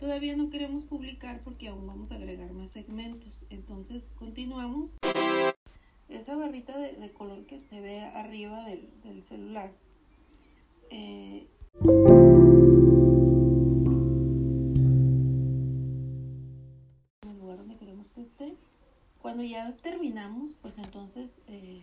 Todavía no queremos publicar porque aún vamos a agregar más segmentos. Entonces continuamos. Esa barrita de, color que se ve arriba del, celular. Eh, el lugar donde queremos que esté. Cuando ya terminamos, pues entonces eh,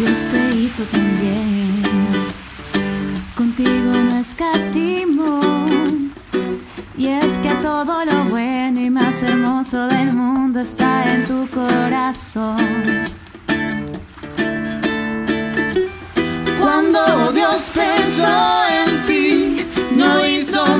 Dios te hizo también, contigo no escatimo. Y es que todo lo bueno y más hermoso del mundo está en tu corazón. Cuando Dios pensó